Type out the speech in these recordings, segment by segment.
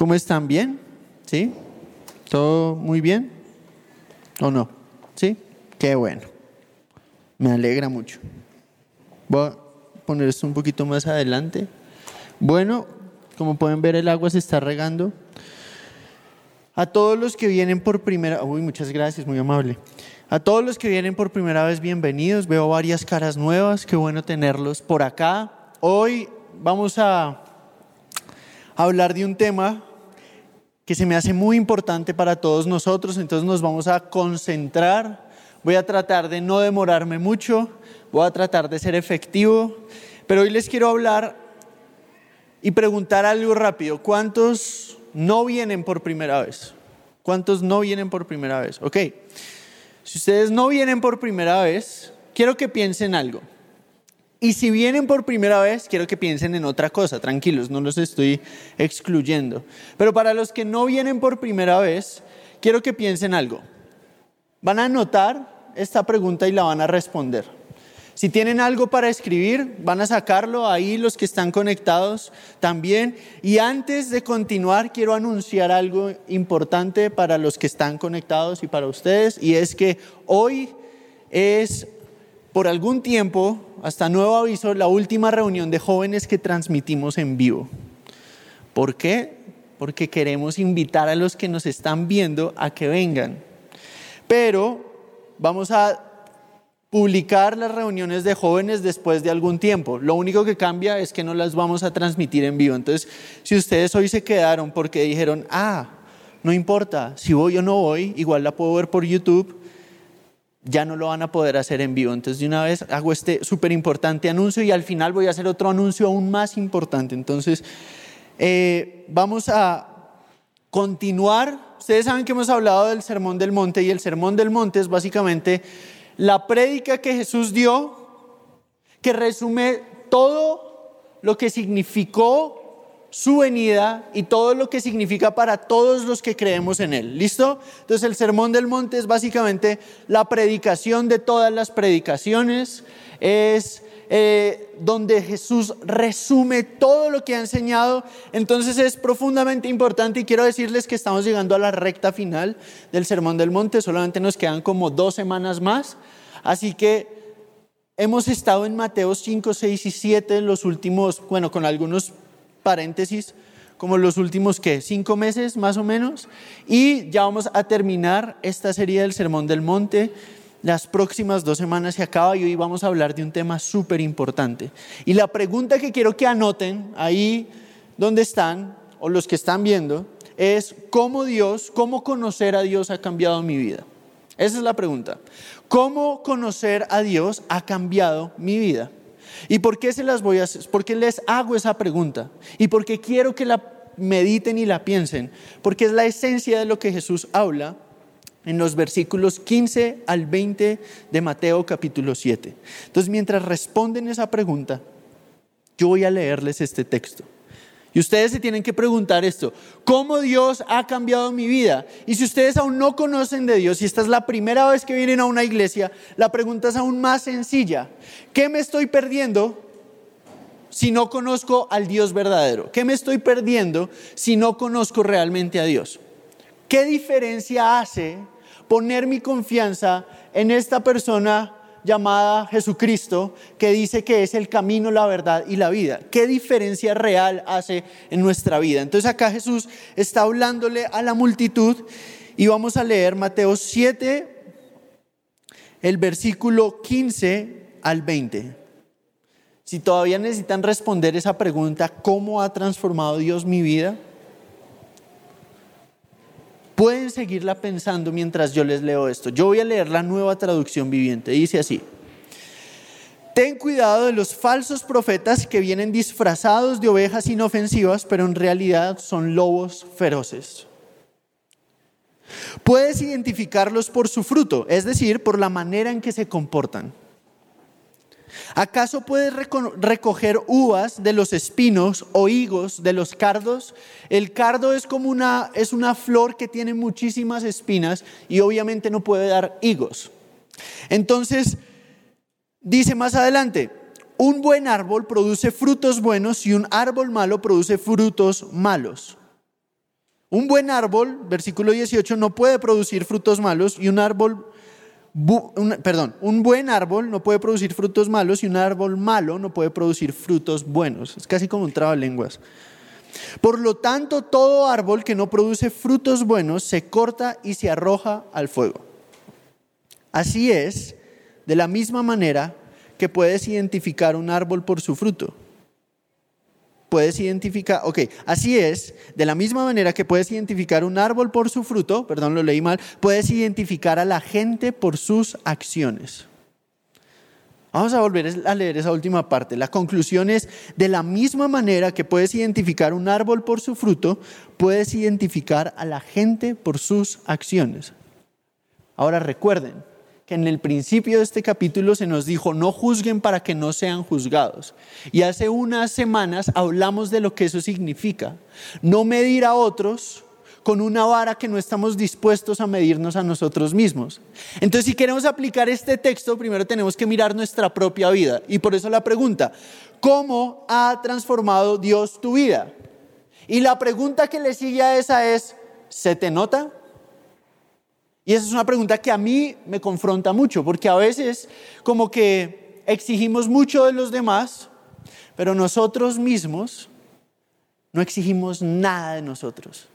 ¿Cómo están? ¿Bien? ¿Sí? ¿Todo muy bien? ¿O no? ¿Sí? Qué bueno. Me alegra mucho. Voy a poner esto un poquito más adelante. Bueno, como pueden ver el agua se está regando. A todos los que vienen por primera, uy, muchas gracias, muy amable. A todos los que vienen por primera vez, bienvenidos. Veo varias caras nuevas, qué bueno tenerlos por acá. Hoy vamos a hablar de un tema que se me hace muy importante para todos nosotros, entonces nos vamos a concentrar. Voy a tratar de no demorarme mucho, voy a tratar de ser efectivo, pero hoy les quiero hablar y preguntar algo rápido. ¿Cuántos no vienen por primera vez? ¿Cuántos no vienen por primera vez? Ok. Si ustedes no vienen por primera vez, quiero que piensen algo. Y si vienen por primera vez, quiero que piensen en otra cosa, tranquilos, no los estoy excluyendo. Pero para los que no vienen por primera vez, quiero que piensen algo. Van a anotar esta pregunta y la van a responder. Si tienen algo para escribir, van a sacarlo ahí los que están conectados también. Y antes de continuar, quiero anunciar algo importante para los que están conectados y para ustedes, y es que hoy es por algún tiempo, hasta nuevo aviso, la última reunión de jóvenes que transmitimos en vivo. ¿Por qué? Porque queremos invitar a los que nos están viendo a que vengan. Pero vamos a publicar las reuniones de jóvenes después de algún tiempo. Lo único que cambia es que no las vamos a transmitir en vivo. Entonces, si ustedes hoy se quedaron porque dijeron, ah, no importa, si voy o no voy, igual la puedo ver por YouTube ya no lo van a poder hacer en vivo. Entonces, de una vez hago este súper importante anuncio y al final voy a hacer otro anuncio aún más importante. Entonces, eh, vamos a continuar. Ustedes saben que hemos hablado del Sermón del Monte y el Sermón del Monte es básicamente la prédica que Jesús dio, que resume todo lo que significó su venida y todo lo que significa para todos los que creemos en Él. ¿Listo? Entonces el Sermón del Monte es básicamente la predicación de todas las predicaciones, es eh, donde Jesús resume todo lo que ha enseñado. Entonces es profundamente importante y quiero decirles que estamos llegando a la recta final del Sermón del Monte, solamente nos quedan como dos semanas más. Así que hemos estado en Mateo 5, 6 y 7 los últimos, bueno, con algunos paréntesis, como los últimos que cinco meses más o menos, y ya vamos a terminar esta serie del Sermón del Monte. Las próximas dos semanas se acaba y hoy vamos a hablar de un tema súper importante. Y la pregunta que quiero que anoten ahí donde están, o los que están viendo, es cómo Dios, cómo conocer a Dios ha cambiado mi vida. Esa es la pregunta. ¿Cómo conocer a Dios ha cambiado mi vida? ¿Y por qué se las voy a hacer? ¿Por qué les hago esa pregunta? ¿Y por qué quiero que la mediten y la piensen? Porque es la esencia de lo que Jesús habla en los versículos 15 al 20 de Mateo capítulo 7. Entonces, mientras responden esa pregunta, yo voy a leerles este texto. Y ustedes se tienen que preguntar esto, ¿cómo Dios ha cambiado mi vida? Y si ustedes aún no conocen de Dios y esta es la primera vez que vienen a una iglesia, la pregunta es aún más sencilla. ¿Qué me estoy perdiendo si no conozco al Dios verdadero? ¿Qué me estoy perdiendo si no conozco realmente a Dios? ¿Qué diferencia hace poner mi confianza en esta persona llamada Jesucristo que dice que es el camino, la verdad y la vida. ¿Qué diferencia real hace en nuestra vida? Entonces acá Jesús está hablándole a la multitud y vamos a leer Mateo 7, el versículo 15 al 20. Si todavía necesitan responder esa pregunta, ¿cómo ha transformado Dios mi vida? Pueden seguirla pensando mientras yo les leo esto. Yo voy a leer la nueva traducción viviente. Dice así. Ten cuidado de los falsos profetas que vienen disfrazados de ovejas inofensivas, pero en realidad son lobos feroces. Puedes identificarlos por su fruto, es decir, por la manera en que se comportan. ¿Acaso puedes recoger uvas de los espinos o higos de los cardos? El cardo es como una, es una flor que tiene muchísimas espinas y obviamente no puede dar higos. Entonces, dice más adelante, un buen árbol produce frutos buenos y un árbol malo produce frutos malos. Un buen árbol, versículo 18, no puede producir frutos malos y un árbol, perdón, un buen árbol no puede producir frutos malos y un árbol malo no puede producir frutos buenos. Es casi como un lenguas. Por lo tanto, todo árbol que no produce frutos buenos se corta y se arroja al fuego. Así es, de la misma manera que puedes identificar un árbol por su fruto puedes identificar, ok, así es, de la misma manera que puedes identificar un árbol por su fruto, perdón, lo leí mal, puedes identificar a la gente por sus acciones. Vamos a volver a leer esa última parte. La conclusión es, de la misma manera que puedes identificar un árbol por su fruto, puedes identificar a la gente por sus acciones. Ahora recuerden, que en el principio de este capítulo se nos dijo, no juzguen para que no sean juzgados. Y hace unas semanas hablamos de lo que eso significa. No medir a otros con una vara que no estamos dispuestos a medirnos a nosotros mismos. Entonces, si queremos aplicar este texto, primero tenemos que mirar nuestra propia vida. Y por eso la pregunta, ¿cómo ha transformado Dios tu vida? Y la pregunta que le sigue a esa es, ¿se te nota? Y esa es una pregunta que a mí me confronta mucho, porque a veces como que exigimos mucho de los demás, pero nosotros mismos no exigimos nada de nosotros.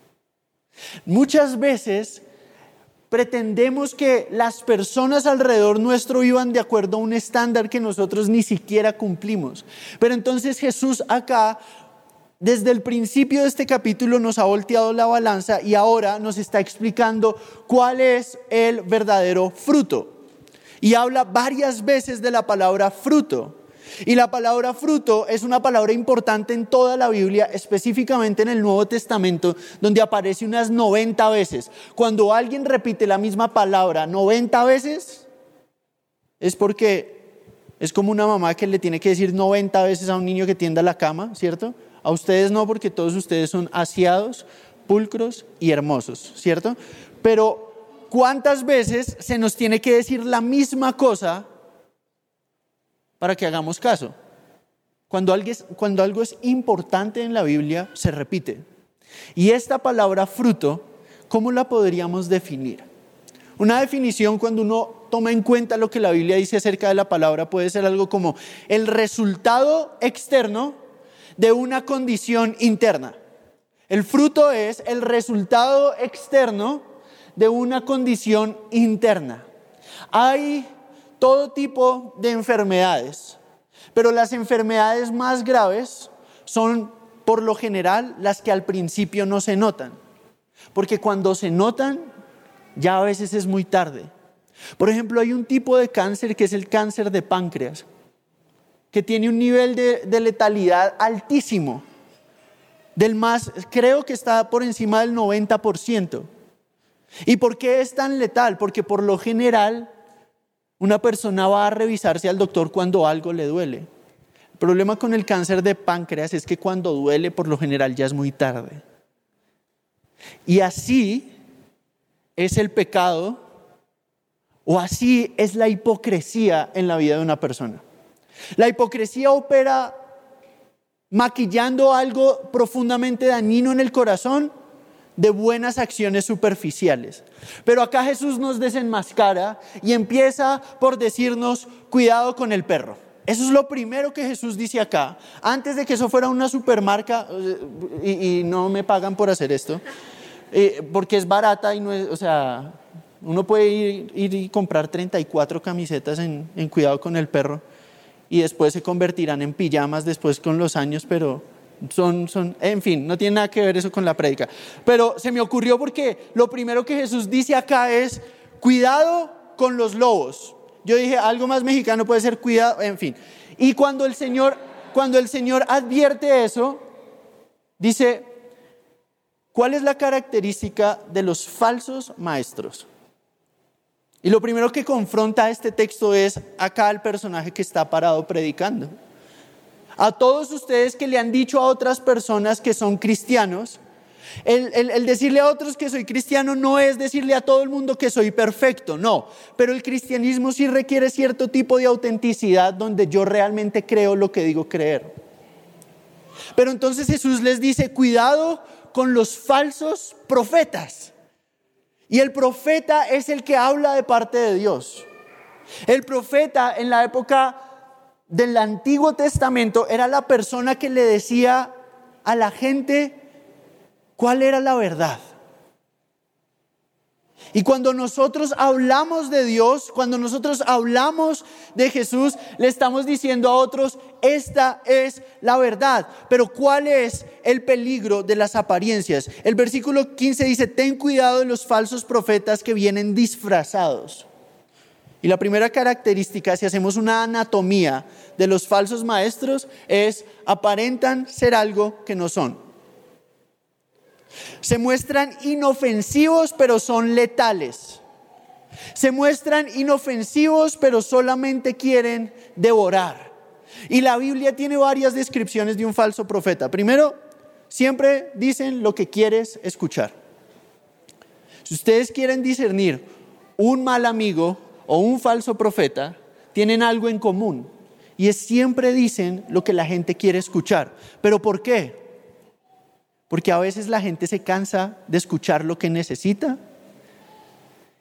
Muchas veces pretendemos que las personas alrededor nuestro vivan de acuerdo a un estándar que nosotros ni siquiera cumplimos. Pero entonces Jesús acá desde el principio de este capítulo nos ha volteado la balanza y ahora nos está explicando cuál es el verdadero fruto. Y habla varias veces de la palabra fruto. Y la palabra fruto es una palabra importante en toda la Biblia, específicamente en el Nuevo Testamento, donde aparece unas 90 veces. Cuando alguien repite la misma palabra 90 veces, es porque es como una mamá que le tiene que decir 90 veces a un niño que tienda la cama, ¿cierto? A ustedes no, porque todos ustedes son asiados, pulcros y hermosos, ¿cierto? Pero ¿cuántas veces se nos tiene que decir la misma cosa para que hagamos caso? Cuando algo, es, cuando algo es importante en la Biblia, se repite. Y esta palabra fruto, ¿cómo la podríamos definir? Una definición cuando uno toma en cuenta lo que la Biblia dice acerca de la palabra puede ser algo como el resultado externo de una condición interna. El fruto es el resultado externo de una condición interna. Hay todo tipo de enfermedades, pero las enfermedades más graves son por lo general las que al principio no se notan, porque cuando se notan ya a veces es muy tarde. Por ejemplo, hay un tipo de cáncer que es el cáncer de páncreas que tiene un nivel de, letalidad altísimo, del más, creo que está por encima del 90%. ¿Y por qué es tan letal? Porque por lo general una persona va a revisarse al doctor cuando algo le duele. El problema con el cáncer de páncreas es que cuando duele por lo general ya es muy tarde. Y así es el pecado o así es la hipocresía en la vida de una persona. La hipocresía opera maquillando algo profundamente dañino en el corazón de buenas acciones superficiales. Pero acá Jesús nos desenmascara y empieza por decirnos, cuidado con el perro. Eso es lo primero que Jesús dice acá. Antes de que eso fuera una supermarca, y, no me pagan por hacer esto, eh, porque es barata y no es, o sea, uno puede ir, y comprar 34 camisetas en Cuidado con el perro y después se convertirán en pijamas después con los años, pero son, son, en fin, no tiene nada que ver eso con la prédica. Pero se me ocurrió porque lo primero que Jesús dice acá es, cuidado con los lobos. Yo dije, algo más mexicano puede ser cuidado, en fin. Y cuando el Señor, cuando el Señor advierte eso, dice, ¿cuál es la característica de los falsos maestros? Y lo primero que confronta este texto es acá el personaje que está parado predicando. A todos ustedes que le han dicho a otras personas que son cristianos, el, decirle a otros que soy cristiano no es decirle a todo el mundo que soy perfecto, no. Pero el cristianismo sí requiere cierto tipo de autenticidad donde yo realmente creo lo que digo creer. Pero entonces Jesús les dice, cuidado con los falsos profetas. Y el profeta es el que habla de parte de Dios. El profeta en la época del Antiguo Testamento era la persona que le decía a la gente cuál era la verdad. Y cuando nosotros hablamos de Dios, cuando nosotros hablamos de Jesús, le estamos diciendo a otros, esta es la verdad. Pero ¿cuál es el peligro de las apariencias? El versículo 15 dice, ten cuidado de los falsos profetas que vienen disfrazados. Y la primera característica, si hacemos una anatomía de los falsos maestros, es aparentan ser algo que no son. Se muestran inofensivos, pero son letales. Se muestran inofensivos, pero solamente quieren devorar. Y la Biblia tiene varias descripciones de un falso profeta. Primero, siempre dicen lo que quieres escuchar. Si ustedes quieren discernir un mal amigo o un falso profeta, tienen algo en común. Y es siempre dicen lo que la gente quiere escuchar. ¿Pero por qué? Porque a veces la gente se cansa de escuchar lo que necesita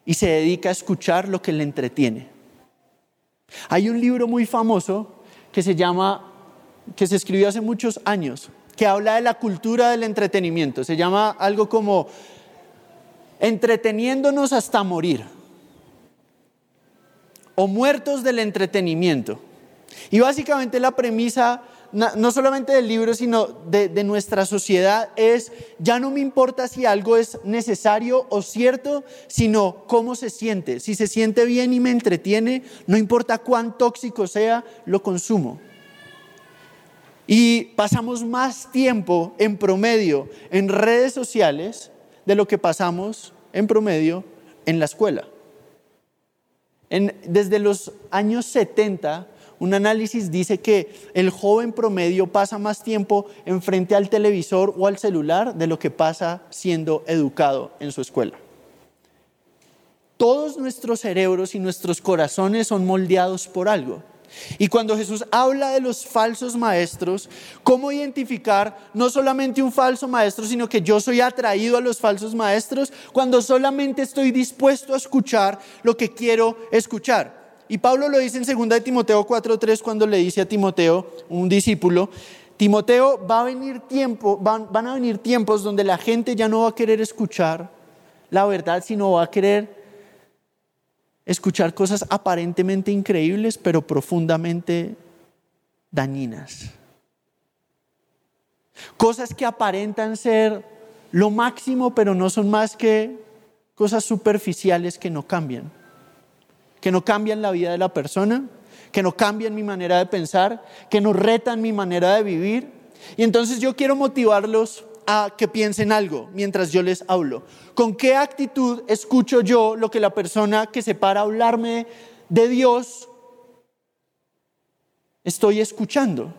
y se dedica a escuchar lo que le entretiene. Hay un libro muy famoso que se llama, que se escribió hace muchos años, que habla de la cultura del entretenimiento. Se llama algo como entreteniéndonos hasta morir o muertos del entretenimiento. Y básicamente la premisa no solamente del libro, sino de, nuestra sociedad, es, ya no me importa si algo es necesario o cierto, sino cómo se siente. Si se siente bien y me entretiene, no importa cuán tóxico sea, lo consumo. Y pasamos más tiempo en promedio en redes sociales de lo que pasamos en promedio en la escuela. desde los años 70 un análisis dice que el joven promedio pasa más tiempo enfrente al televisor o al celular de lo que pasa siendo educado en su escuela. Todos nuestros cerebros y nuestros corazones son moldeados por algo. Y cuando Jesús habla de los falsos maestros, ¿cómo identificar no solamente un falso maestro, sino que yo soy atraído a los falsos maestros cuando solamente estoy dispuesto a escuchar lo que quiero escuchar? Y Pablo lo dice en 2 de Timoteo 4:3 cuando le dice a Timoteo, un discípulo, Timoteo, va a venir tiempo, van, van a venir tiempos donde la gente ya no va a querer escuchar la verdad, sino va a querer escuchar cosas aparentemente increíbles, pero profundamente dañinas. Cosas que aparentan ser lo máximo, pero no son más que cosas superficiales que no cambian que no cambian la vida de la persona, que no cambian mi manera de pensar, que no retan mi manera de vivir. Y entonces yo quiero motivarlos a que piensen algo mientras yo les hablo. ¿Con qué actitud escucho yo lo que la persona que se para a hablarme de Dios estoy escuchando?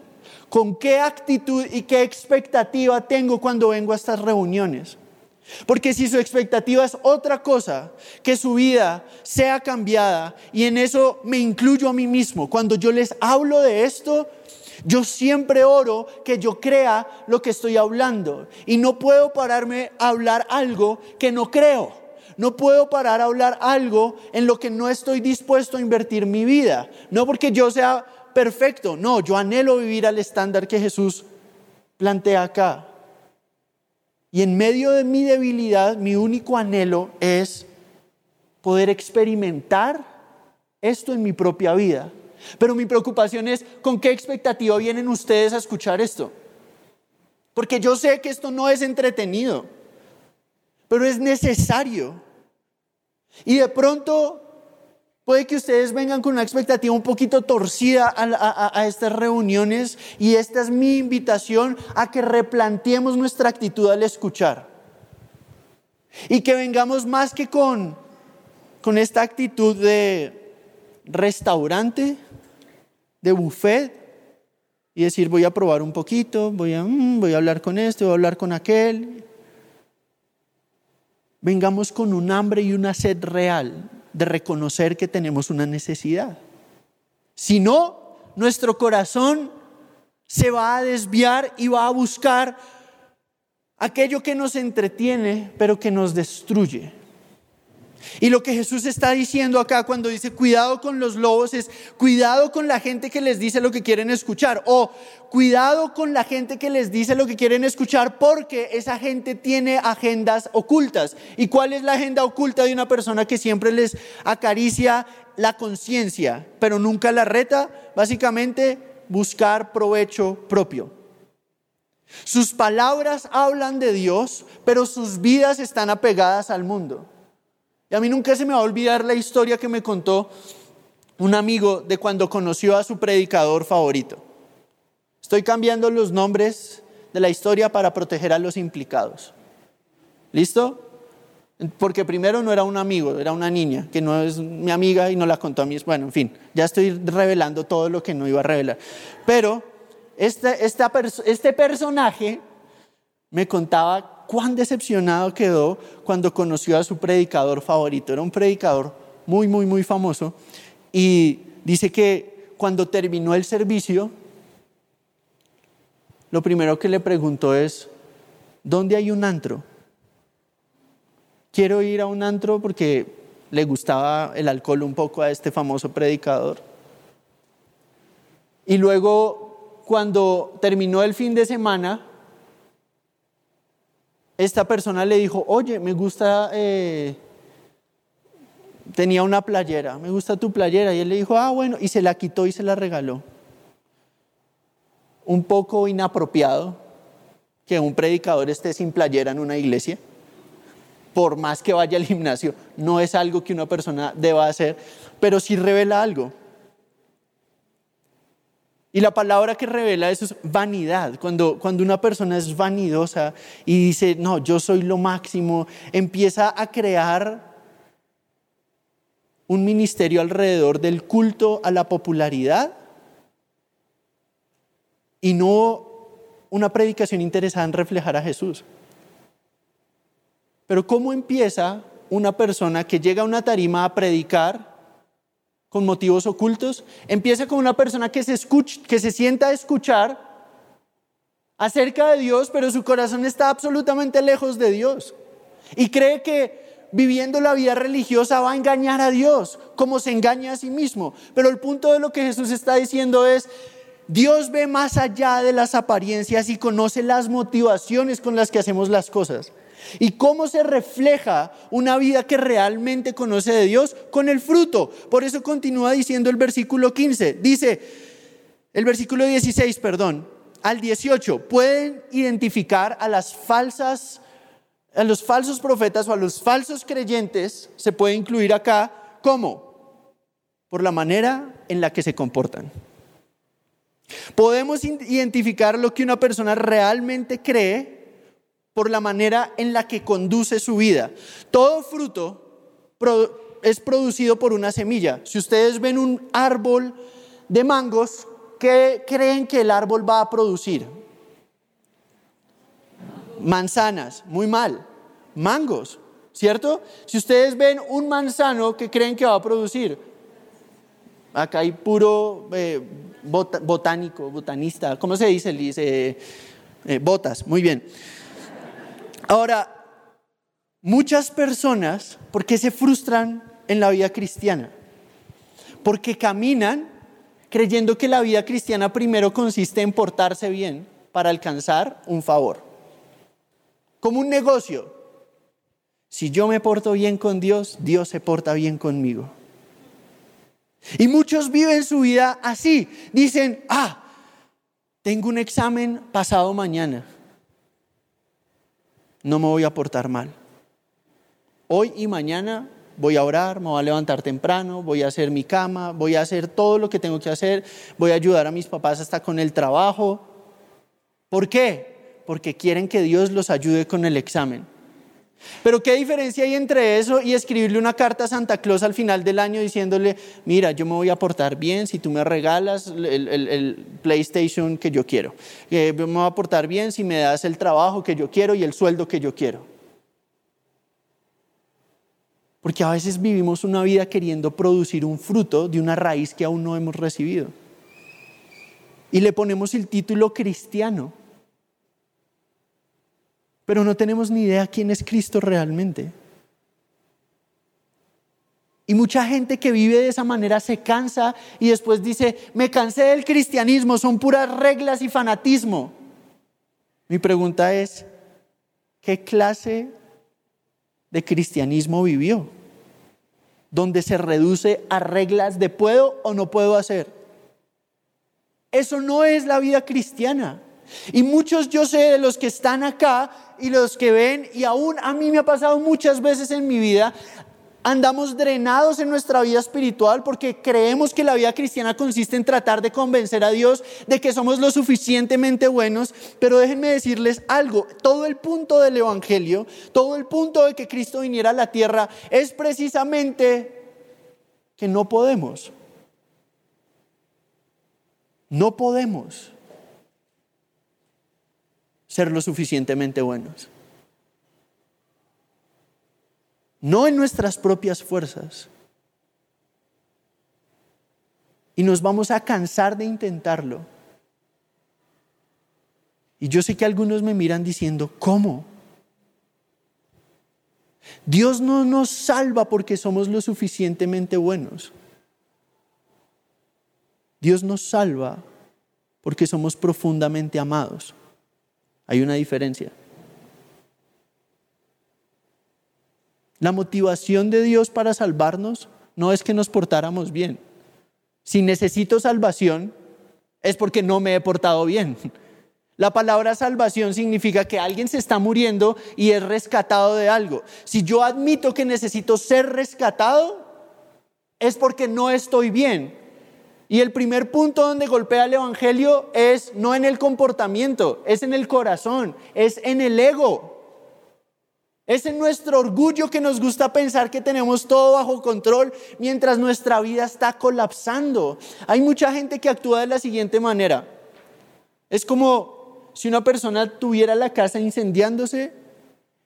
¿Con qué actitud y qué expectativa tengo cuando vengo a estas reuniones? Porque si su expectativa es otra cosa, que su vida sea cambiada, y en eso me incluyo a mí mismo, cuando yo les hablo de esto, yo siempre oro que yo crea lo que estoy hablando. Y no puedo pararme a hablar algo que no creo. No puedo parar a hablar algo en lo que no estoy dispuesto a invertir mi vida. No porque yo sea perfecto, no, yo anhelo vivir al estándar que Jesús plantea acá. Y en medio de mi debilidad, mi único anhelo es poder experimentar esto en mi propia vida. Pero mi preocupación es con qué expectativa vienen ustedes a escuchar esto. Porque yo sé que esto no es entretenido, pero es necesario. Y de pronto Puede que ustedes vengan con una expectativa un poquito torcida a, estas reuniones y esta es mi invitación a que replanteemos nuestra actitud al escuchar. Y que vengamos más que con, con esta actitud de restaurante, de buffet, y decir voy a probar un poquito, voy a, mm, voy a hablar con este, voy a hablar con aquel. Vengamos con un hambre y una sed real de reconocer que tenemos una necesidad. Si no, nuestro corazón se va a desviar y va a buscar aquello que nos entretiene, pero que nos destruye. Y lo que Jesús está diciendo acá cuando dice cuidado con los lobos es cuidado con la gente que les dice lo que quieren escuchar o cuidado con la gente que les dice lo que quieren escuchar porque esa gente tiene agendas ocultas. ¿Y cuál es la agenda oculta de una persona que siempre les acaricia la conciencia, pero nunca la reta? Básicamente buscar provecho propio. Sus palabras hablan de Dios, pero sus vidas están apegadas al mundo. Y a mí nunca se me va a olvidar la historia que me contó un amigo de cuando conoció a su predicador favorito. Estoy cambiando los nombres de la historia para proteger a los implicados. ¿Listo? Porque primero no era un amigo, era una niña, que no es mi amiga y no la contó a mí. Bueno, en fin, ya estoy revelando todo lo que no iba a revelar. Pero este, este personaje me contaba cuán decepcionado quedó cuando conoció a su predicador favorito. Era un predicador muy, muy, muy famoso. Y dice que cuando terminó el servicio, lo primero que le preguntó es, ¿dónde hay un antro? Quiero ir a un antro porque le gustaba el alcohol un poco a este famoso predicador. Y luego, cuando terminó el fin de semana, esta persona le dijo, oye, me gusta, eh, tenía una playera, me gusta tu playera. Y él le dijo, ah, bueno, y se la quitó y se la regaló. Un poco inapropiado que un predicador esté sin playera en una iglesia, por más que vaya al gimnasio, no es algo que una persona deba hacer, pero sí revela algo. Y la palabra que revela eso es vanidad. Cuando, cuando una persona es vanidosa y dice, no, yo soy lo máximo, empieza a crear un ministerio alrededor del culto a la popularidad y no una predicación interesada en reflejar a Jesús. Pero ¿cómo empieza una persona que llega a una tarima a predicar con motivos ocultos. Empieza con una persona que se, escucha, que se sienta a escuchar acerca de Dios, pero su corazón está absolutamente lejos de Dios. Y cree que viviendo la vida religiosa va a engañar a Dios, como se engaña a sí mismo. Pero el punto de lo que Jesús está diciendo es, Dios ve más allá de las apariencias y conoce las motivaciones con las que hacemos las cosas. ¿Y cómo se refleja una vida que realmente conoce de Dios? Con el fruto. Por eso continúa diciendo el versículo 15. Dice, el versículo 16, perdón, al 18, pueden identificar a las falsas, a los falsos profetas o a los falsos creyentes, se puede incluir acá, ¿cómo? Por la manera en la que se comportan. Podemos identificar lo que una persona realmente cree por la manera en la que conduce su vida. Todo fruto es producido por una semilla. Si ustedes ven un árbol de mangos, ¿qué creen que el árbol va a producir? Manzanas, muy mal. Mangos, ¿cierto? Si ustedes ven un manzano, ¿qué creen que va a producir? Acá hay puro eh, botánico, botanista, ¿cómo se dice? Dice eh, botas, muy bien. Ahora, muchas personas, ¿por qué se frustran en la vida cristiana? Porque caminan creyendo que la vida cristiana primero consiste en portarse bien para alcanzar un favor. Como un negocio. Si yo me porto bien con Dios, Dios se porta bien conmigo. Y muchos viven su vida así. Dicen, ah, tengo un examen pasado mañana no me voy a portar mal. Hoy y mañana voy a orar, me voy a levantar temprano, voy a hacer mi cama, voy a hacer todo lo que tengo que hacer, voy a ayudar a mis papás hasta con el trabajo. ¿Por qué? Porque quieren que Dios los ayude con el examen. Pero ¿qué diferencia hay entre eso y escribirle una carta a Santa Claus al final del año diciéndole, mira, yo me voy a portar bien si tú me regalas el, PlayStation que yo quiero? Eh, me voy a portar bien si me das el trabajo que yo quiero y el sueldo que yo quiero. Porque a veces vivimos una vida queriendo producir un fruto de una raíz que aún no hemos recibido. Y le ponemos el título cristiano pero no tenemos ni idea quién es Cristo realmente. Y mucha gente que vive de esa manera se cansa y después dice, me cansé del cristianismo, son puras reglas y fanatismo. Mi pregunta es, ¿qué clase de cristianismo vivió? Donde se reduce a reglas de puedo o no puedo hacer. Eso no es la vida cristiana. Y muchos yo sé de los que están acá y los que ven, y aún a mí me ha pasado muchas veces en mi vida, andamos drenados en nuestra vida espiritual porque creemos que la vida cristiana consiste en tratar de convencer a Dios de que somos lo suficientemente buenos, pero déjenme decirles algo, todo el punto del Evangelio, todo el punto de que Cristo viniera a la tierra es precisamente que no podemos. No podemos ser lo suficientemente buenos. No en nuestras propias fuerzas. Y nos vamos a cansar de intentarlo. Y yo sé que algunos me miran diciendo, ¿cómo? Dios no nos salva porque somos lo suficientemente buenos. Dios nos salva porque somos profundamente amados. Hay una diferencia. La motivación de Dios para salvarnos no es que nos portáramos bien. Si necesito salvación, es porque no me he portado bien. La palabra salvación significa que alguien se está muriendo y es rescatado de algo. Si yo admito que necesito ser rescatado, es porque no estoy bien. Y el primer punto donde golpea el Evangelio es no en el comportamiento, es en el corazón, es en el ego. Es en nuestro orgullo que nos gusta pensar que tenemos todo bajo control mientras nuestra vida está colapsando. Hay mucha gente que actúa de la siguiente manera. Es como si una persona tuviera la casa incendiándose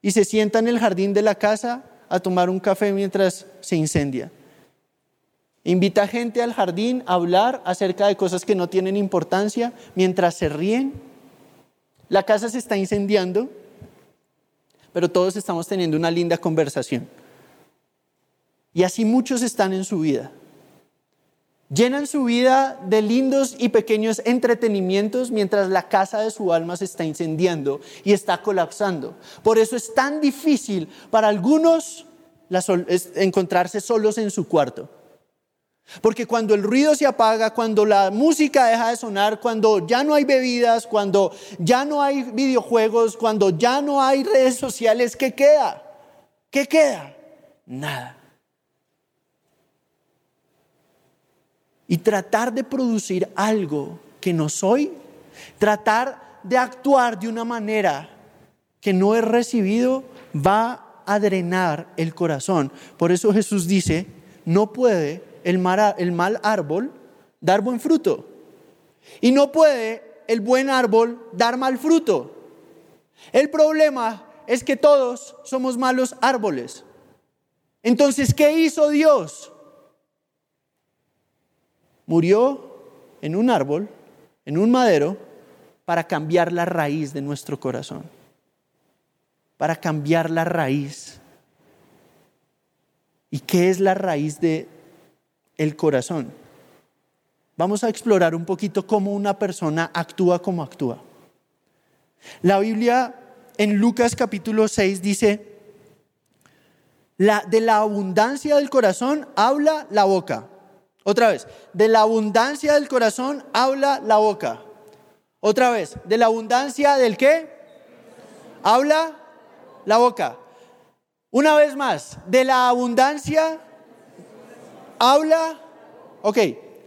y se sienta en el jardín de la casa a tomar un café mientras se incendia. Invita gente al jardín a hablar acerca de cosas que no tienen importancia mientras se ríen. La casa se está incendiando, pero todos estamos teniendo una linda conversación. Y así muchos están en su vida. Llenan su vida de lindos y pequeños entretenimientos mientras la casa de su alma se está incendiando y está colapsando. Por eso es tan difícil para algunos encontrarse solos en su cuarto. Porque cuando el ruido se apaga, cuando la música deja de sonar, cuando ya no hay bebidas, cuando ya no hay videojuegos, cuando ya no hay redes sociales, ¿qué queda? ¿Qué queda? Nada. Y tratar de producir algo que no soy, tratar de actuar de una manera que no he recibido, va a drenar el corazón. Por eso Jesús dice, no puede el mal, árbol dar buen fruto. Y no puede el buen árbol dar mal fruto. El problema es que todos somos malos árboles. Entonces, ¿qué hizo Dios? Murió en un árbol, en un madero, para cambiar la raíz de nuestro corazón. Para cambiar la raíz. ¿Y qué es la raíz de el corazón. Vamos a explorar un poquito cómo una persona actúa como actúa. La Biblia en Lucas capítulo 6 dice, de la abundancia del corazón habla la boca. Otra vez, de la abundancia del corazón habla la boca. Otra vez, de la abundancia del qué? Habla la boca. Una vez más, de la abundancia habla, ok,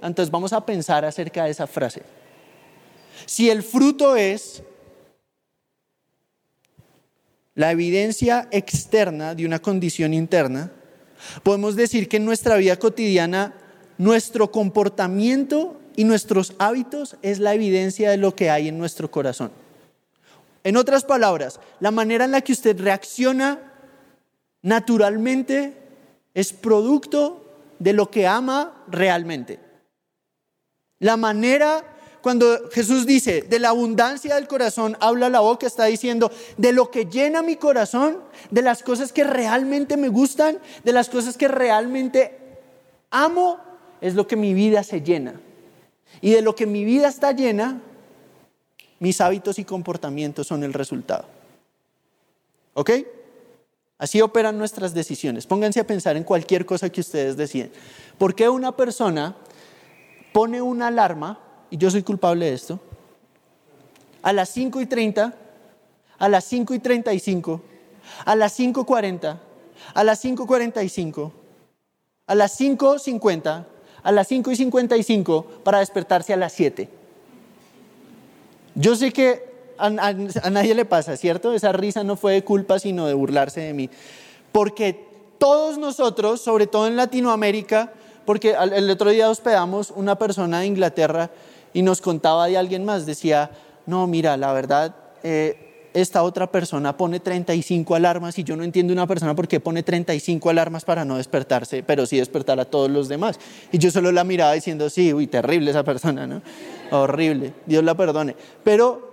entonces vamos a pensar acerca de esa frase. Si el fruto es la evidencia externa de una condición interna, podemos decir que en nuestra vida cotidiana nuestro comportamiento y nuestros hábitos es la evidencia de lo que hay en nuestro corazón. En otras palabras, la manera en la que usted reacciona naturalmente es producto de lo que ama realmente. La manera cuando Jesús dice, de la abundancia del corazón habla la boca, está diciendo, de lo que llena mi corazón, de las cosas que realmente me gustan, de las cosas que realmente amo, es lo que mi vida se llena. Y de lo que mi vida está llena, mis hábitos y comportamientos son el resultado. ¿Ok? Así operan nuestras decisiones. Pónganse a pensar en cualquier cosa que ustedes deciden. ¿Por qué una persona pone una alarma, y yo soy culpable de esto, a las 5 y 30, a las 5 y 35, a las 5.40, a las 5.45, a las 5.50, a las 5 y 55 para despertarse a las 7? Yo sé que a, nadie le pasa, ¿cierto? Esa risa no fue de culpa, sino de burlarse de mí. Porque todos nosotros, sobre todo en Latinoamérica, porque el otro día hospedamos una persona de Inglaterra y nos contaba de alguien más, decía, no, mira, la verdad, eh, esta otra persona pone 35 alarmas y yo no entiendo una persona por qué pone 35 alarmas para no despertarse, pero sí despertar a todos los demás. Y yo solo la miraba diciendo, sí, uy, terrible esa persona, ¿no? Horrible, Dios la perdone. Pero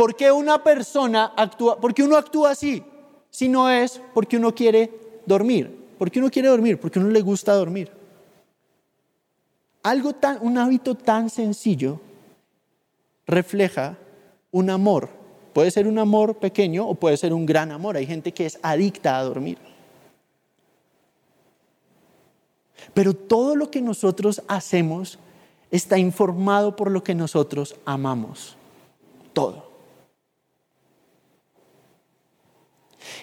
¿Por qué una persona actúa? ¿Por qué uno actúa así? Si no es porque uno quiere dormir. ¿Por qué uno quiere dormir? Porque uno le gusta dormir. Algo tan, un hábito tan sencillo refleja un amor. Puede ser un amor pequeño o puede ser un gran amor. Hay gente que es adicta a dormir. Pero todo lo que nosotros hacemos está informado por lo que nosotros amamos. Todo.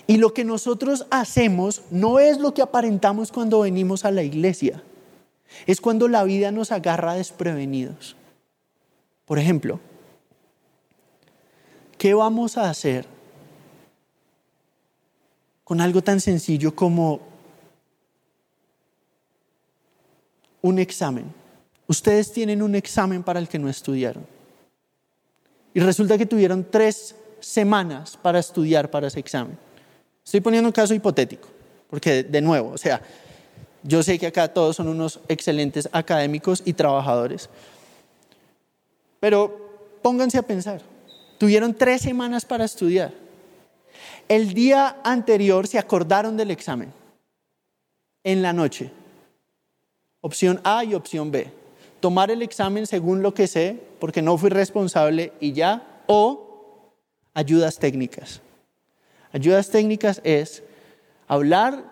Y lo que nosotros hacemos no es lo que aparentamos cuando venimos a la iglesia. Es cuando la vida nos agarra desprevenidos. Por ejemplo, ¿qué vamos a hacer con algo tan sencillo como un examen? Ustedes tienen un examen para el que no estudiaron. Y resulta que tuvieron tres semanas para estudiar para ese examen. Estoy poniendo un caso hipotético, porque de nuevo, o sea, yo sé que acá todos son unos excelentes académicos y trabajadores, pero pónganse a pensar, tuvieron tres semanas para estudiar. El día anterior se acordaron del examen, en la noche. Opción A y opción B. Tomar el examen según lo que sé, porque no fui responsable y ya, o ayudas técnicas. Ayudas técnicas es hablar,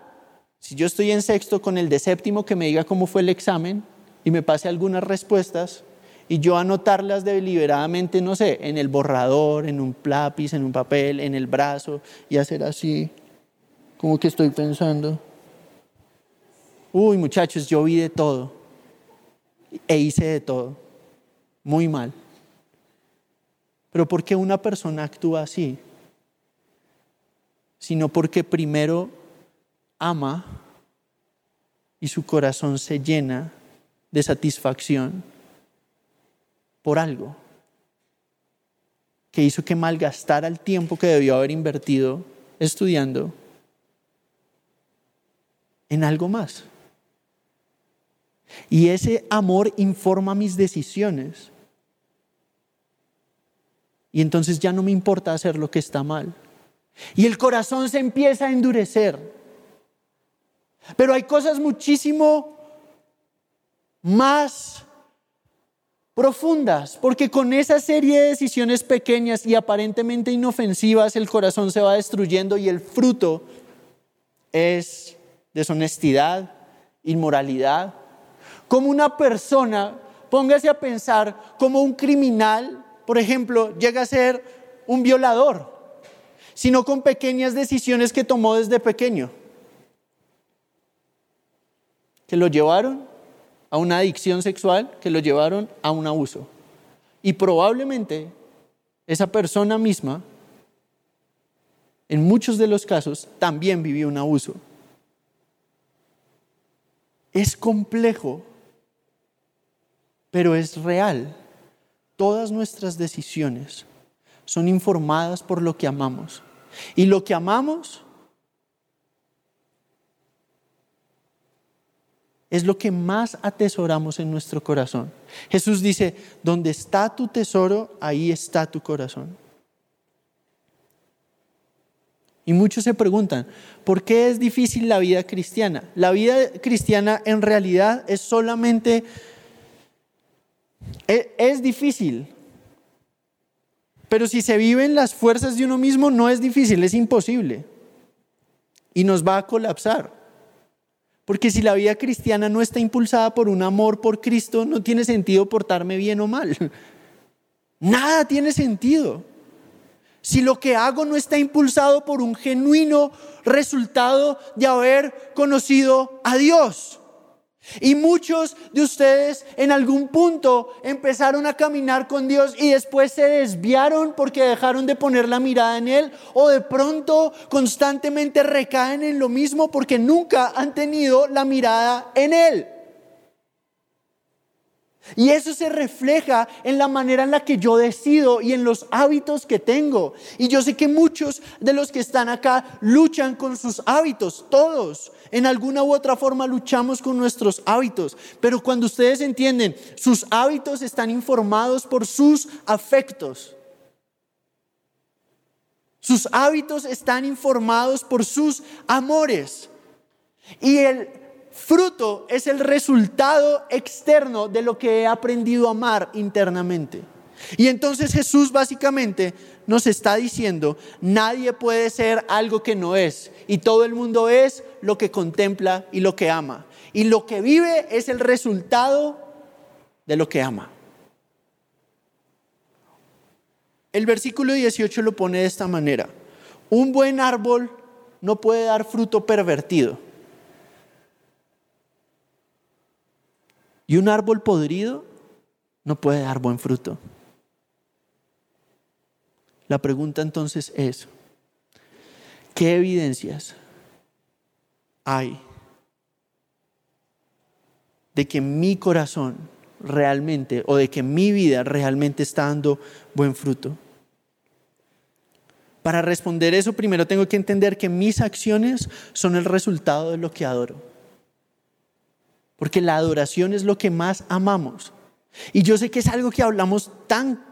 si yo estoy en sexto, con el de séptimo que me diga cómo fue el examen y me pase algunas respuestas y yo anotarlas deliberadamente, no sé, en el borrador, en un lápiz, en un papel, en el brazo y hacer así, como que estoy pensando. Uy, muchachos, yo vi de todo e hice de todo. Muy mal. Pero ¿por qué una persona actúa así? Sino porque primero ama y su corazón se llena de satisfacción por algo que hizo que malgastara el tiempo que debió haber invertido estudiando en algo más. Y ese amor informa mis decisiones. Y entonces ya no me importa hacer lo que está mal. Y el corazón se empieza a endurecer. Pero hay cosas muchísimo más profundas, porque con esa serie de decisiones pequeñas y aparentemente inofensivas el corazón se va destruyendo y el fruto es deshonestidad, inmoralidad. Como una persona, póngase a pensar, como un criminal, por ejemplo, llega a ser un violador sino con pequeñas decisiones que tomó desde pequeño, que lo llevaron a una adicción sexual, que lo llevaron a un abuso. Y probablemente esa persona misma, en muchos de los casos, también vivió un abuso. Es complejo, pero es real. Todas nuestras decisiones son informadas por lo que amamos. Y lo que amamos es lo que más atesoramos en nuestro corazón. Jesús dice, donde está tu tesoro, ahí está tu corazón. Y muchos se preguntan, ¿por qué es difícil la vida cristiana? La vida cristiana en realidad es solamente, es, es difícil, pero si se viven las fuerzas de uno mismo, no es difícil, es imposible. Y nos va a colapsar. Porque si la vida cristiana no está impulsada por un amor por Cristo, no tiene sentido portarme bien o mal. Nada tiene sentido. Si lo que hago no está impulsado por un genuino resultado de haber conocido a Dios. Y muchos de ustedes en algún punto empezaron a caminar con Dios y después se desviaron porque dejaron de poner la mirada en Él o de pronto constantemente recaen en lo mismo porque nunca han tenido la mirada en Él. Y eso se refleja en la manera en la que yo decido y en los hábitos que tengo. Y yo sé que muchos de los que están acá luchan con sus hábitos, todos. En alguna u otra forma luchamos con nuestros hábitos. Pero cuando ustedes entienden, sus hábitos están informados por sus afectos. Sus hábitos están informados por sus amores. Y el Fruto es el resultado externo de lo que he aprendido a amar internamente. Y entonces Jesús básicamente nos está diciendo, nadie puede ser algo que no es. Y todo el mundo es lo que contempla y lo que ama. Y lo que vive es el resultado de lo que ama. El versículo 18 lo pone de esta manera. Un buen árbol no puede dar fruto pervertido Y un árbol podrido no puede dar buen fruto. La pregunta entonces es, ¿qué evidencias hay de que mi corazón realmente o de que mi vida realmente está dando buen fruto? Para responder eso, primero tengo que entender que mis acciones son el resultado de lo que adoro porque la adoración es lo que más amamos. Y yo sé que es algo que hablamos tan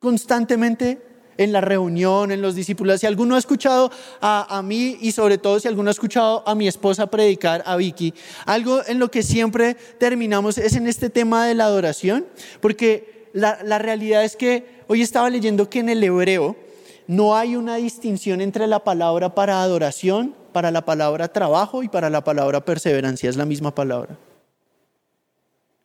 constantemente en la reunión, en los discípulos. Si alguno ha escuchado a, mí y sobre todo si alguno ha escuchado a mi esposa predicar, a Vicky, algo en lo que siempre terminamos es en este tema de la adoración, porque la, la realidad es que hoy estaba leyendo que en el hebreo no hay una distinción entre la palabra para adoración, para la palabra trabajo y para la palabra perseverancia, es la misma palabra.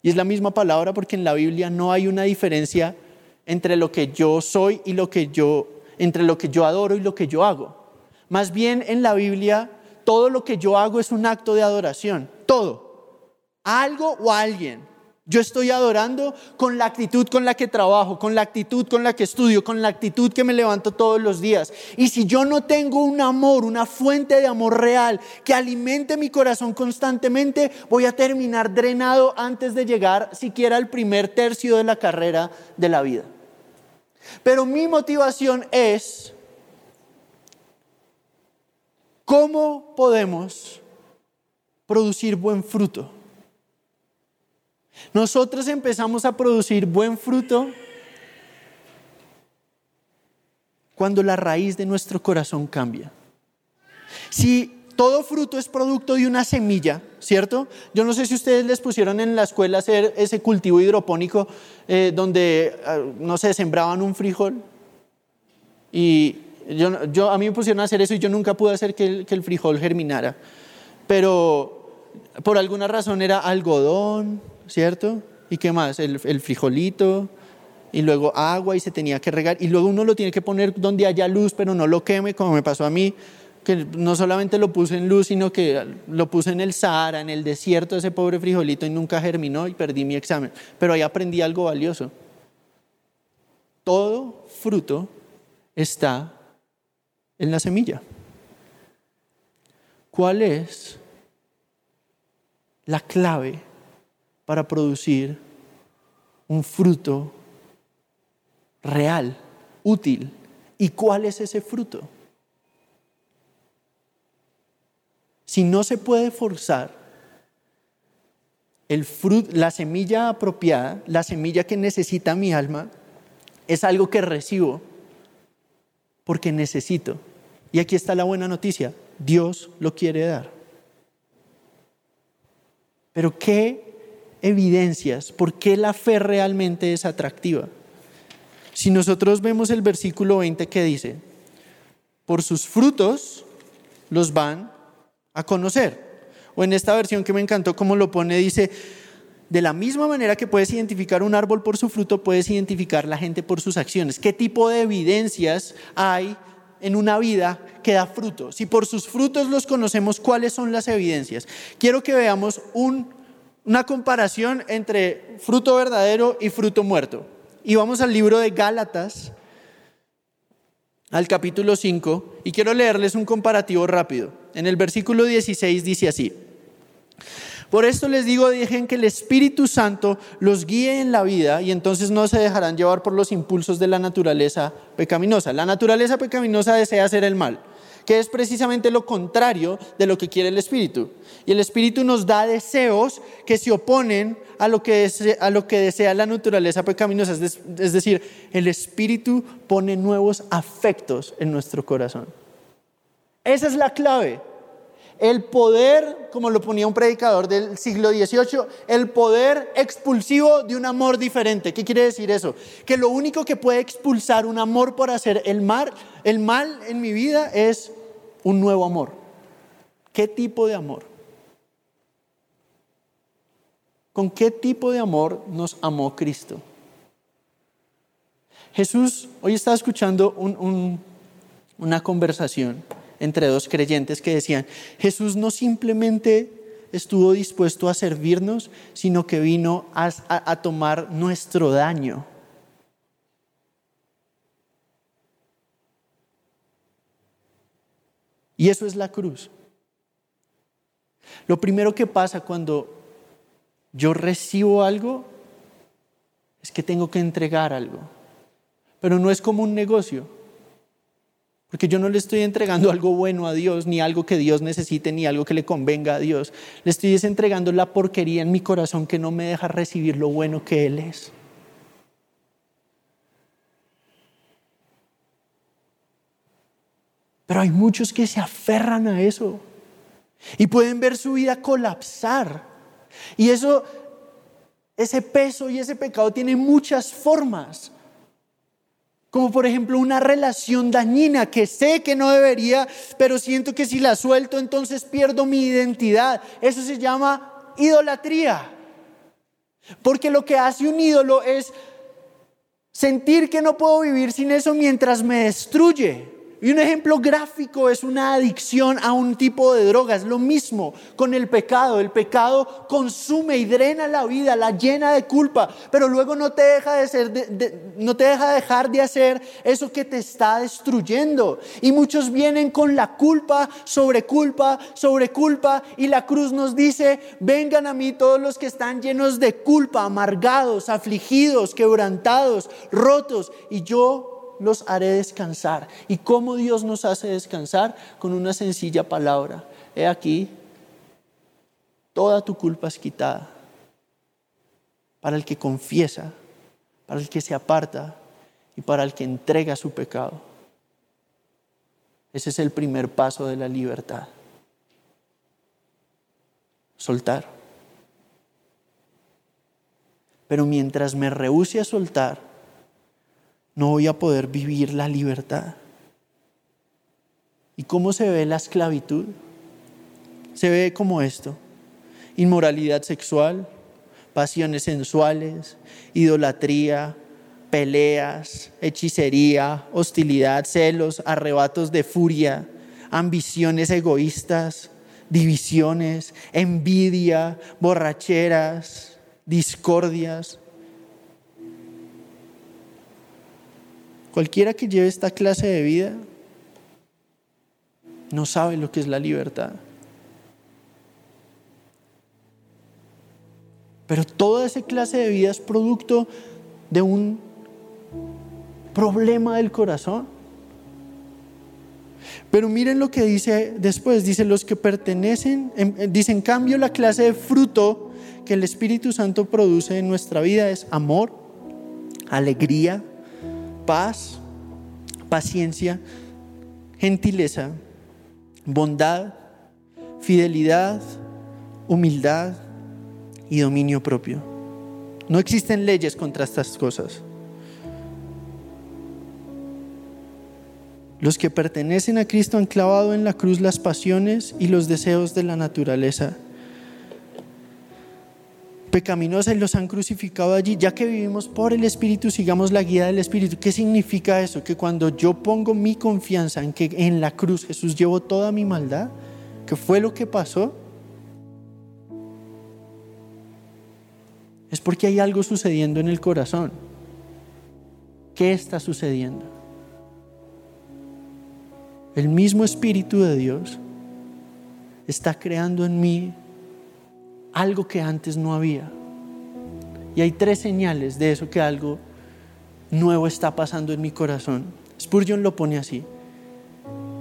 Y es la misma palabra porque en la Biblia no hay una diferencia entre lo que yo soy y lo que yo, entre lo que yo adoro y lo que yo hago. Más bien en la Biblia todo lo que yo hago es un acto de adoración, todo, algo o alguien. Yo estoy adorando con la actitud con la que trabajo, con la actitud con la que estudio, con la actitud que me levanto todos los días. Y si yo no tengo un amor, una fuente de amor real que alimente mi corazón constantemente, voy a terminar drenado antes de llegar siquiera al primer tercio de la carrera de la vida. Pero mi motivación es cómo podemos producir buen fruto. Nosotros empezamos a producir buen fruto cuando la raíz de nuestro corazón cambia. Si todo fruto es producto de una semilla, ¿cierto? Yo no sé si ustedes les pusieron en la escuela hacer ese cultivo hidropónico eh, donde, ah, no sé, sembraban un frijol. Y yo, a mí me pusieron a hacer eso y yo nunca pude hacer que el frijol germinara. Pero por alguna razón era algodón, ¿cierto? ¿Y qué más? El, frijolito, y luego agua y se tenía que regar, y luego uno lo tiene que poner donde haya luz, pero no lo queme, como me pasó a mí, que no solamente lo puse en luz, sino que lo puse en el Sahara, en el desierto, ese pobre frijolito, y nunca germinó y perdí mi examen. Pero ahí aprendí algo valioso. Todo fruto está en la semilla. ¿Cuál es la clave para producir un fruto real, útil. ¿Y cuál es ese fruto? Si no se puede forzar, el la semilla apropiada, la semilla que necesita mi alma, es algo que recibo porque necesito. Y aquí está la buena noticia, Dios lo quiere dar. Pero ¿qué evidencias? ¿Por qué la fe realmente es atractiva? Si nosotros vemos el versículo 20 que dice, por sus frutos los van a conocer. O en esta versión que me encantó como lo pone, dice, de la misma manera que puedes identificar un árbol por su fruto, puedes identificar la gente por sus acciones. ¿Qué tipo de evidencias hay en una vida que da fruto? Si por sus frutos los conocemos, ¿cuáles son las evidencias? Quiero que veamos una comparación entre fruto verdadero y fruto muerto. Y vamos al libro de Gálatas, al capítulo 5, y quiero leerles un comparativo rápido. En el versículo 16 dice así. Por esto les digo, dejen que el Espíritu Santo los guíe en la vida y entonces no se dejarán llevar por los impulsos de la naturaleza pecaminosa. La naturaleza pecaminosa desea hacer el mal, que es precisamente lo contrario de lo que quiere el Espíritu. Y el Espíritu nos da deseos que se oponen a lo que desea, a lo que desea la naturaleza pecaminosa. Es decir, el Espíritu pone nuevos afectos en nuestro corazón. Esa es la clave el poder, como lo ponía un predicador del siglo XVIII, el poder expulsivo de un amor diferente. ¿Qué quiere decir eso? Que lo único que puede expulsar un amor por hacer el mal, el mal en mi vida es un nuevo amor. ¿Qué tipo de amor? ¿Con qué tipo de amor nos amó Cristo? Jesús, hoy estaba escuchando una conversación entre dos creyentes que decían, Jesús no simplemente estuvo dispuesto a servirnos, sino que vino a, tomar nuestro daño. Y eso es la cruz. Lo primero que pasa cuando yo recibo algo es que tengo que entregar algo. Pero no es como un negocio. Porque yo no le estoy entregando algo bueno a Dios, ni algo que Dios necesite, ni algo que le convenga a Dios. Le estoy entregando la porquería en mi corazón que no me deja recibir lo bueno que Él es. Pero hay muchos que se aferran a eso y pueden ver su vida colapsar. Y eso, ese peso y ese pecado tiene muchas formas como por ejemplo una relación dañina que sé que no debería, pero siento que si la suelto entonces pierdo mi identidad. Eso se llama idolatría. Porque lo que hace un ídolo es sentir que no puedo vivir sin eso mientras me destruye. Y un ejemplo gráfico es una adicción a un tipo de drogas. Lo mismo con el pecado. El pecado consume y drena la vida, la llena de culpa, pero luego no te deja de ser, no te deja dejar de hacer eso que te está destruyendo. Y muchos vienen con la culpa sobre culpa sobre culpa y la cruz nos dice, vengan a mí todos los que están llenos de culpa, amargados, afligidos, quebrantados, rotos, y yo los haré descansar. ¿Y cómo Dios nos hace descansar? Con una sencilla palabra. He aquí, toda tu culpa es quitada. Para el que confiesa, para el que se aparta y para el que entrega su pecado. Ese es el primer paso de la libertad. Soltar. Pero mientras me rehúse a soltar, no voy a poder vivir la libertad. ¿Y cómo se ve la esclavitud? Se ve como esto. Inmoralidad sexual, pasiones sensuales, idolatría, peleas, hechicería, hostilidad, celos, arrebatos de furia, ambiciones egoístas, divisiones, envidia, borracheras, discordias, Cualquiera que lleve esta clase de vida no sabe lo que es la libertad. Pero toda esa clase de vida es producto de un problema del corazón. Pero miren lo que dice después, dice los que pertenecen, dice en cambio la clase de fruto que el Espíritu Santo produce en nuestra vida es amor, alegría, paz, paciencia, gentileza, bondad, fidelidad, humildad y dominio propio. No existen leyes contra estas cosas. Los que pertenecen a Cristo han clavado en la cruz las pasiones y los deseos de la naturaleza pecaminosa y los han crucificado allí. Ya que vivimos por el Espíritu, sigamos la guía del Espíritu. ¿Qué significa eso? Que cuando yo pongo mi confianza en que en la cruz Jesús llevó toda mi maldad, que fue lo que pasó, es porque hay algo sucediendo en el corazón. ¿Qué está sucediendo? el mismo Espíritu de Dios está creando en mí algo que antes no había. Y hay tres señales de eso que algo nuevo está pasando en mi corazón. Spurgeon lo pone así.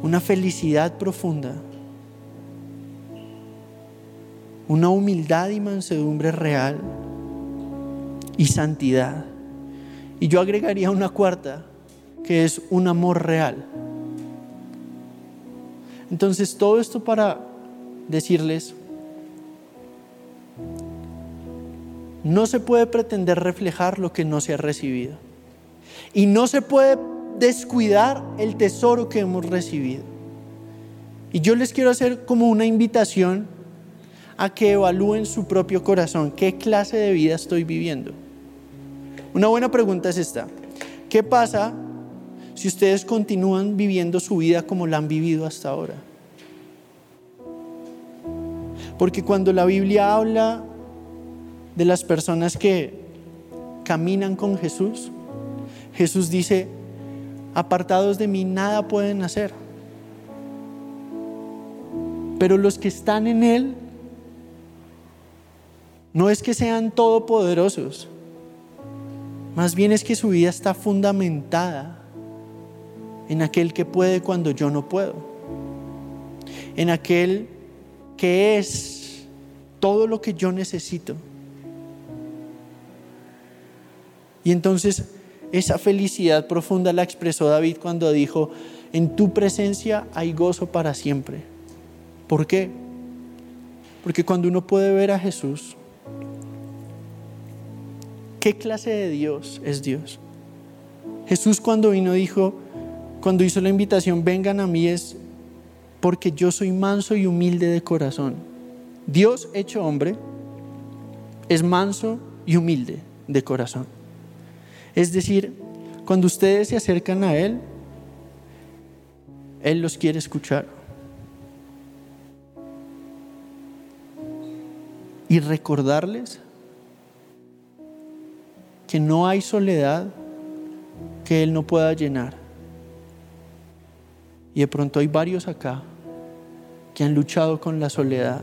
Una felicidad profunda. Una humildad y mansedumbre real. Y santidad. Y yo agregaría una cuarta, que es un amor real. Entonces, todo esto para decirles, no se puede pretender reflejar lo que no se ha recibido. Y no se puede descuidar el tesoro que hemos recibido. Y yo les quiero hacer como una invitación a que evalúen su propio corazón, qué clase de vida estoy viviendo. Una buena pregunta es esta. ¿Qué pasa si ustedes continúan viviendo su vida como la han vivido hasta ahora. Porque cuando la Biblia habla de las personas que caminan con Jesús, Jesús dice, apartados de mí nada pueden hacer. Pero los que están en Él, no es que sean todopoderosos, más bien es que su vida está fundamentada en aquel que puede cuando yo no puedo, en aquel que es todo lo que yo necesito. Y entonces esa felicidad profunda la expresó David cuando dijo, en tu presencia hay gozo para siempre. ¿Por qué? Porque cuando uno puede ver a Jesús, ¿qué clase de Dios es Dios? Jesús cuando vino dijo, cuando hizo la invitación, vengan a mí es porque yo soy manso y humilde de corazón. Dios hecho hombre es manso y humilde de corazón. Es decir, cuando ustedes se acercan a Él, Él los quiere escuchar. Y recordarles que no hay soledad que Él no pueda llenar. Y de pronto hay varios acá que han luchado con la soledad.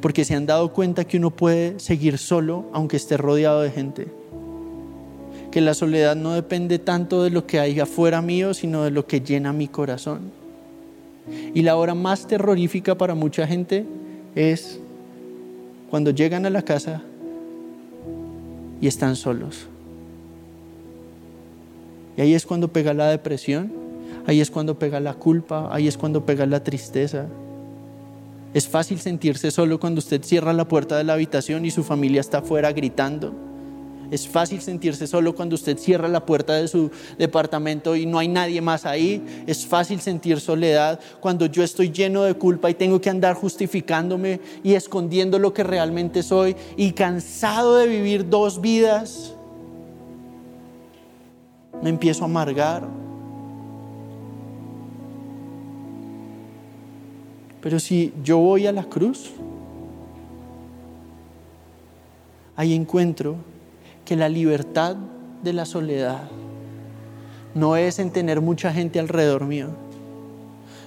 Porque se han dado cuenta que uno puede seguir solo aunque esté rodeado de gente. Que la soledad no depende tanto de lo que hay afuera mío, sino de lo que llena mi corazón. Y la hora más terrorífica para mucha gente es cuando llegan a la casa y están solos. Y ahí es cuando pega la depresión Ahí es cuando pega la culpa, ahí es cuando pega la tristeza. Es fácil sentirse solo cuando usted cierra la puerta de la habitación y su familia está afuera gritando. Es fácil sentirse solo cuando usted cierra la puerta de su departamento y no hay nadie más ahí. Es fácil sentir soledad cuando yo estoy lleno de culpa y tengo que andar justificándome y escondiendo lo que realmente soy y cansado de vivir dos vidas. Me empiezo a amargar, Pero si yo voy a la cruz, ahí encuentro que la libertad de la soledad no es en tener mucha gente alrededor mío.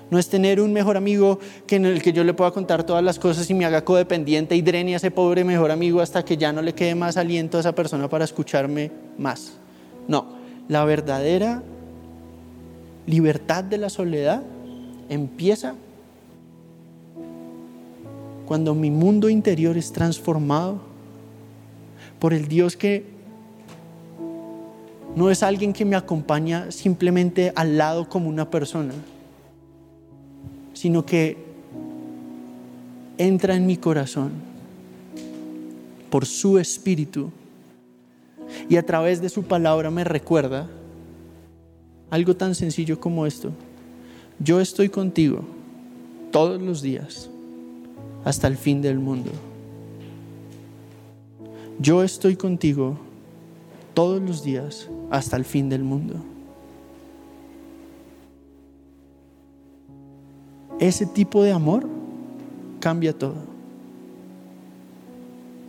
No es tener un mejor amigo que en el que yo le pueda contar todas las cosas y me haga codependiente y drene a ese pobre mejor amigo hasta que ya no le quede más aliento a esa persona para escucharme más. No, la verdadera libertad de la soledad empieza cuando mi mundo interior es transformado por el Dios que no es alguien que me acompaña simplemente al lado como una persona, sino que entra en mi corazón por su espíritu y a través de su palabra me recuerda algo tan sencillo como esto. Yo estoy contigo todos los días hasta el fin del mundo. Yo estoy contigo todos los días hasta el fin del mundo. Ese tipo de amor cambia todo.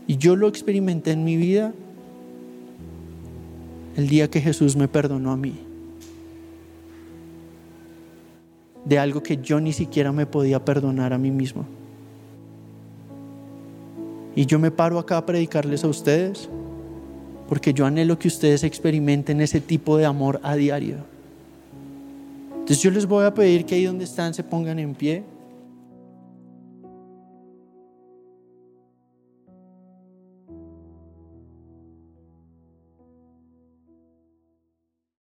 Y yo lo experimenté en mi vida el día que Jesús me perdonó a mí. De algo que yo ni siquiera me podía perdonar a mí mismo. Y yo me paro acá a predicarles a ustedes porque yo anhelo que ustedes experimenten ese tipo de amor a diario. Entonces yo les voy a pedir que ahí donde están se pongan en pie.